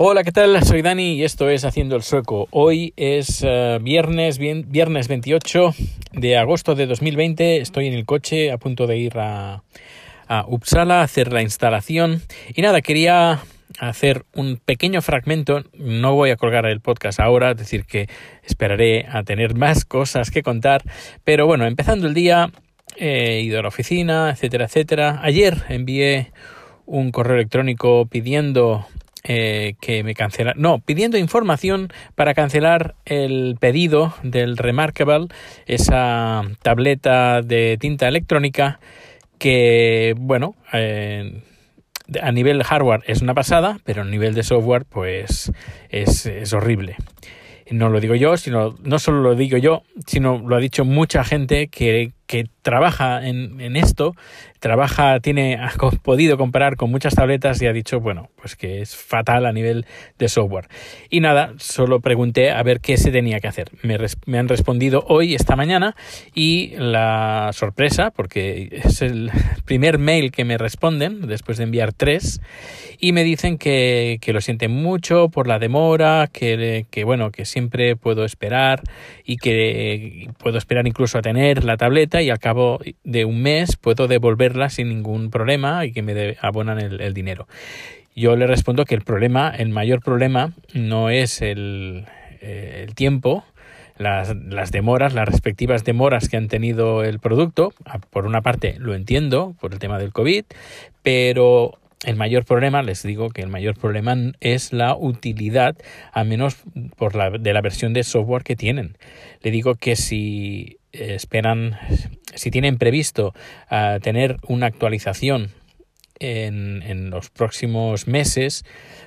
Hola, ¿qué tal? Soy Dani y esto es Haciendo el Sueco. Hoy es uh, viernes, viernes 28 de agosto de 2020. Estoy en el coche a punto de ir a, a Uppsala a hacer la instalación. Y nada, quería hacer un pequeño fragmento. No voy a colgar el podcast ahora, es decir, que esperaré a tener más cosas que contar. Pero bueno, empezando el día, he ido a la oficina, etcétera, etcétera. Ayer envié un correo electrónico pidiendo eh, que me cancela, no, pidiendo información para cancelar el pedido del Remarkable, esa tableta de tinta electrónica que, bueno, eh, a nivel hardware es una pasada, pero a nivel de software, pues es, es horrible. No lo digo yo, sino no solo lo digo yo, sino lo ha dicho mucha gente que, que trabaja en, en, esto, trabaja, tiene, ha podido comparar con muchas tabletas y ha dicho, bueno, pues que es fatal a nivel de software. Y nada, solo pregunté a ver qué se tenía que hacer. Me, me han respondido hoy, esta mañana, y la sorpresa, porque es el primer mail que me responden después de enviar tres, y me dicen que, que lo sienten mucho por la demora, que, que bueno, que siempre puedo esperar y que puedo esperar incluso a tener la tableta y al cabo de un mes puedo devolverla sin ningún problema y que me abonan el, dinero. Yo le respondo que el problema, el mayor problema no es el, eh, el tiempo, las, las, demoras, las respectivas demoras que han tenido el producto. Ah, por una parte lo entiendo por el tema del COVID, pero el mayor problema, les digo que el mayor problema es la utilidad, a menos por la, de la versión de software que tienen. Le digo que si esperan, si tienen previsto uh, tener una actualización en, en, los próximos meses,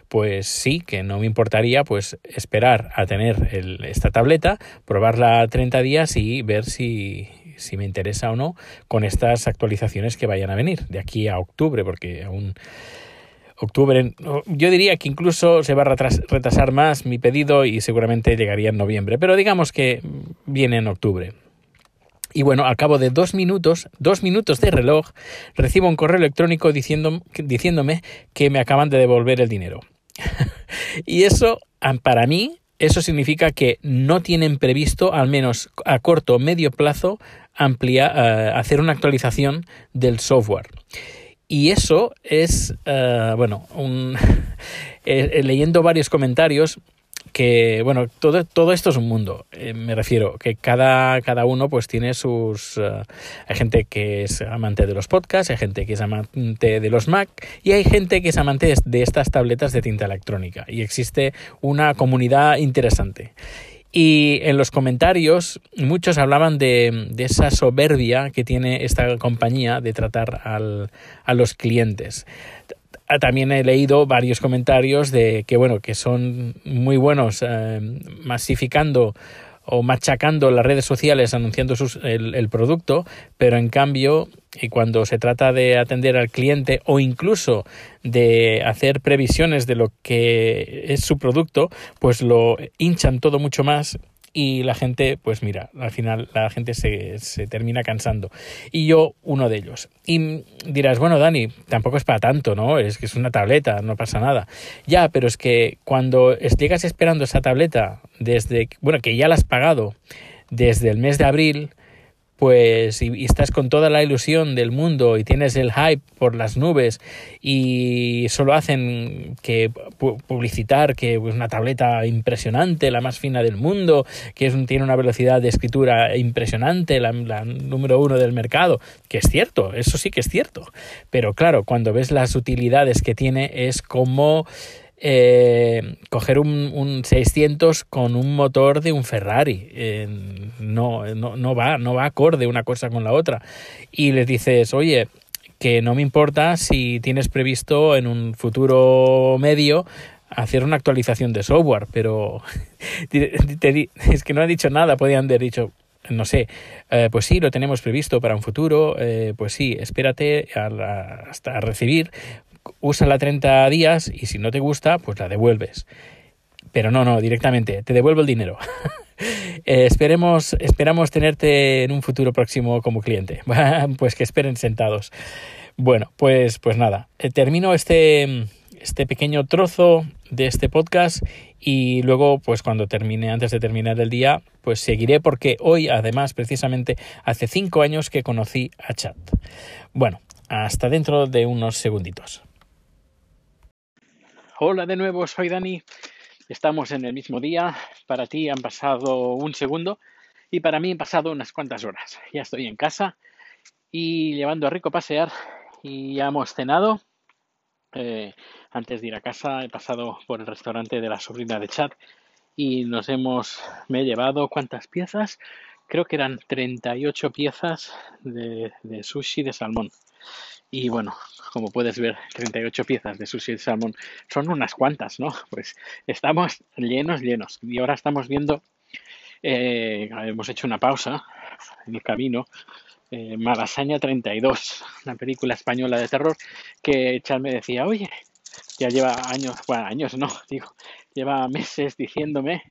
pues sí, que no me importaría pues esperar a tener el, esta tableta, probarla 30 días y ver si, si me interesa o no con estas actualizaciones que vayan a venir de aquí a octubre, porque aún octubre, yo diría que incluso se va a retrasar más mi pedido y seguramente llegaría en noviembre, pero digamos que viene en octubre. Y bueno, al cabo de dos minutos, dos minutos de reloj, recibo un correo electrónico diciendo, diciéndome que me acaban de devolver el dinero. y eso, para mí, eso significa que no tienen previsto, al menos a corto o medio plazo, ampliar, uh, hacer una actualización del software. Y eso es, uh, bueno, un, eh, leyendo varios comentarios, que bueno todo, todo esto es un mundo eh, me refiero que cada, cada uno pues tiene sus uh, hay gente que es amante de los podcasts hay gente que es amante de los Mac y hay gente que es amante de estas tabletas de tinta electrónica y existe una comunidad interesante y en los comentarios muchos hablaban de, de, esa soberbia que tiene esta compañía de tratar al, a los clientes. Ah, también he leído varios comentarios de que bueno que son muy buenos eh, masificando o machacando las redes sociales anunciando el, el, producto, pero en cambio, y cuando se trata de atender al cliente o incluso de hacer previsiones de lo que es su producto, pues lo hinchan todo mucho más y la gente, pues mira, al final la gente se, se, termina cansando. Y yo, uno de ellos. Y dirás, bueno, Dani, tampoco es para tanto, ¿no? Es que es una tableta, no pasa nada. Ya, pero es que cuando llegas esperando esa tableta desde, bueno, que ya la has pagado desde el mes de abril, pues y, estás con toda la ilusión del mundo y tienes el hype por las nubes y solo hacen que publicitar que es una tableta impresionante, la más fina del mundo, que es un, tiene una velocidad de escritura impresionante, la número uno del mercado, que es cierto, eso sí que es cierto, pero claro, cuando ves las utilidades que tiene es como eh, coger un, un, 600 con un motor de un Ferrari. Eh, no, no, no, va, no va acorde una cosa con la otra. Y les dices, oye, que no me importa si tienes previsto en un futuro medio hacer una actualización de software, pero es que no ha dicho nada, podían haber dicho, no sé, eh, pues sí, lo tenemos previsto para un futuro, pues sí, espérate a hasta recibir, úsala 30 días y si no te gusta, pues la devuelves. Pero no, no, directamente, te devuelvo el dinero. eh, esperemos, esperamos tenerte en un futuro próximo como cliente. pues que esperen sentados. Bueno, pues, pues nada, eh, termino este, este pequeño trozo de este podcast y luego pues cuando termine antes de terminar el día pues seguiré porque hoy además precisamente hace cinco años que conocí a Chat. Bueno, hasta dentro de unos segunditos. Hola de nuevo, soy Dani. Estamos en el mismo día. Para ti han pasado un segundo y para mí han pasado unas cuantas horas. Ya estoy en casa y llevando a Rico a pasear y ya hemos cenado. Eh, antes de ir a casa he pasado por el restaurante de la sobrina de Chad y nos hemos, me he llevado cuántas piezas, creo que eran 38 piezas de, de sushi de salmón. Y bueno, como puedes ver, 38 piezas de sushi de salmón son unas cuantas, ¿no? Pues estamos llenos, llenos. Y ahora estamos viendo, eh, hemos hecho una pausa en el camino eh, Malasaña 32, una película española de terror que Chad me decía, oye, ya lleva años, bueno, años no, digo, lleva meses diciéndome,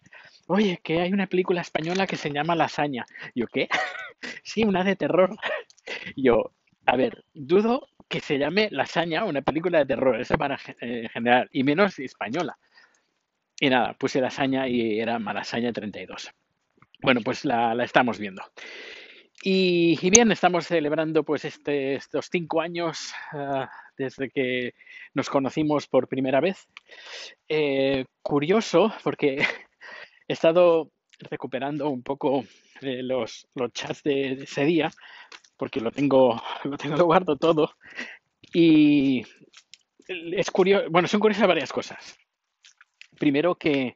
oye, que hay una película española que se llama Lasaña. Yo, ¿qué? sí, una de terror. Yo, a ver, dudo que se llame Lasaña una película de terror, esa para en general, y menos española. Y nada, puse Lasaña y era Malasaña 32. Bueno, pues la, estamos viendo. Y, bien, estamos celebrando pues este, estos cinco años ah, desde que nos conocimos por primera vez. Eh, curioso, porque he estado recuperando un poco los, los chats de, ese día, porque lo tengo, lo tengo, lo guardo todo. Y es curioso, bueno, son curiosas varias cosas. Primero que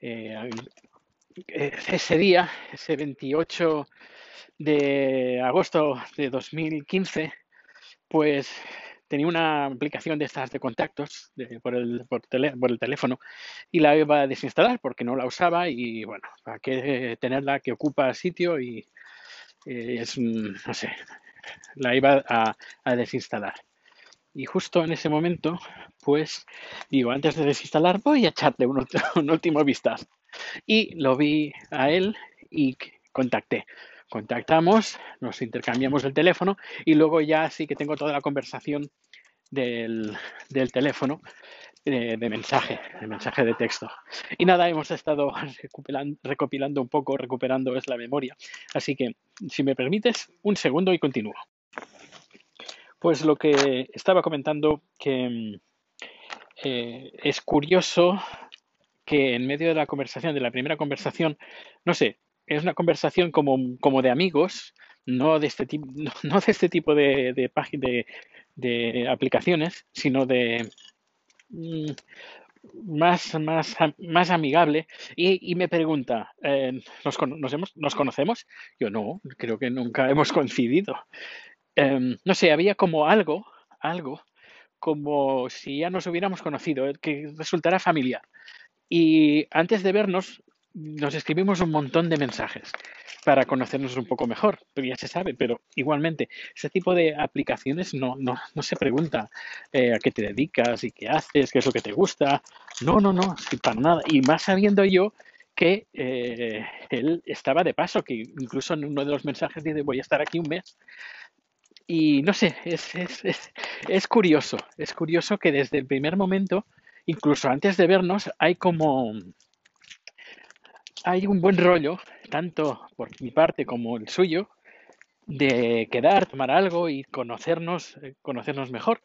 eh, ese día, ese 28 de agosto de 2015, pues tenía una aplicación de estas de contactos por, el, por, el teléfono y la iba a desinstalar porque no la usaba y bueno, para qué tenerla que ocupa sitio y eh, es, no sé, la iba a, desinstalar. Y justo en ese momento, pues digo, antes de desinstalar voy a echarle un, un último vistazo. Y lo vi a él y contacté contactamos, nos intercambiamos el teléfono y luego ya sí que tengo toda la conversación del, teléfono de, mensaje, de mensaje de texto. Y nada, hemos estado recopilando, un poco, recuperando es la memoria. Así que, si me permites, un segundo y continúo. Pues lo que estaba comentando que eh, es curioso que en medio de la conversación, de la primera conversación, no sé, es una conversación como, como de amigos, no de este tipo, no, de este tipo de, de, de, aplicaciones, sino de mm, más, más, más amigable. Y, me pregunta, eh, ¿nos, ¿nos conocemos? Yo no, creo que nunca hemos coincidido. Em, no sé, había como algo, algo, como si ya nos hubiéramos conocido, eh, que resultara familiar. Y antes de vernos, nos escribimos un montón de mensajes para conocernos un poco mejor, pero ya se sabe, pero igualmente, ese tipo de aplicaciones no, no, no se pregunta eh, a qué te dedicas y qué haces, qué es lo que te gusta. No, no, no, para nada. Y más sabiendo yo que eh, él estaba de paso, que incluso en uno de los mensajes dice voy a estar aquí un mes. Y no sé, es, es, es, es curioso, es curioso que desde el primer momento, incluso antes de vernos, hay como hay un buen rollo, tanto por mi parte como el suyo, de quedar, tomar algo y conocernos, eh, conocernos mejor.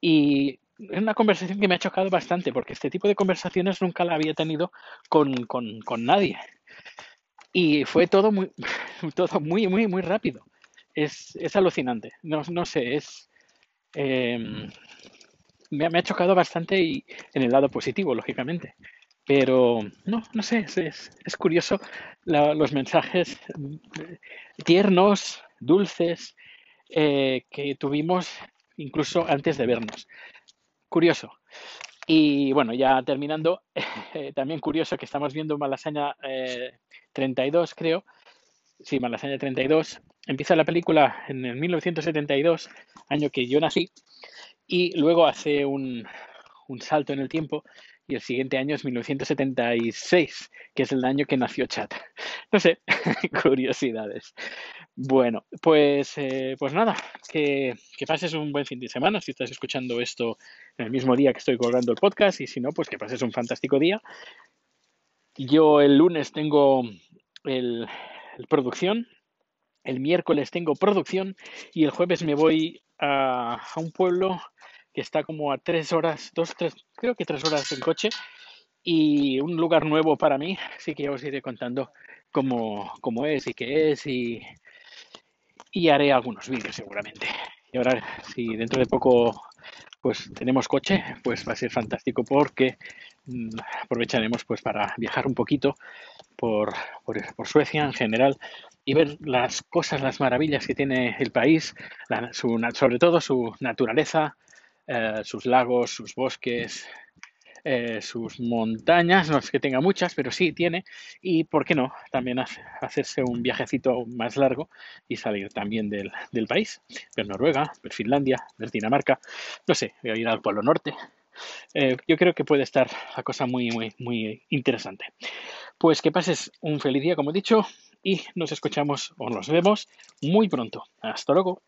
Y es una conversación que me ha chocado bastante, porque este tipo de conversaciones nunca la había tenido con, nadie. Y fue todo muy, todo muy, muy, muy rápido. Es, alucinante. No, no sé, es. Em, me, me, ha chocado bastante y en el lado positivo, lógicamente. Pero no, no sé, es, es curioso los mensajes tiernos, dulces, eh, que tuvimos incluso antes de vernos. Curioso. Y bueno, ya terminando, también curioso que estamos viendo Malasaña 32, eh, creo. Sí, Malasaña 32. Empieza la película en el 1972, año que yo nací, y luego hace un, un salto en el tiempo y el siguiente año es 1976, que es el año que nació Chat. No sé, curiosidades. Bueno, pues, eh, pues nada, que, que, pases un buen fin de semana si estás escuchando esto en el mismo día que estoy colgando el podcast y si no, pues que pases un fantástico día. Yo el lunes tengo el, el producción, el miércoles tengo producción y el jueves me voy a, a, un pueblo que está como a tres horas, dos, tres, creo que tres horas en coche y un lugar nuevo para mí, así que ya os iré contando cómo, cómo es y qué es y, y haré algunos vídeos seguramente. Y ahora, si dentro de poco pues tenemos coche, pues va a ser fantástico porque mm, aprovecharemos pues para viajar un poquito por, por, Suecia en general y ver las cosas, las maravillas que tiene el país, sobre todo su naturaleza, eh, sus lagos, sus bosques, eh, sus montañas, no es que tenga muchas, pero sí tiene, y por qué no, también hacerse un viajecito más largo y salir también del, país, ver Noruega, ver Finlandia, ver Dinamarca, no sé, ir al Polo Norte. Eh, yo creo que puede estar la cosa muy, muy, muy interesante. Pues que pases un feliz día, como he dicho, y nos escuchamos o nos vemos muy pronto. Hasta luego.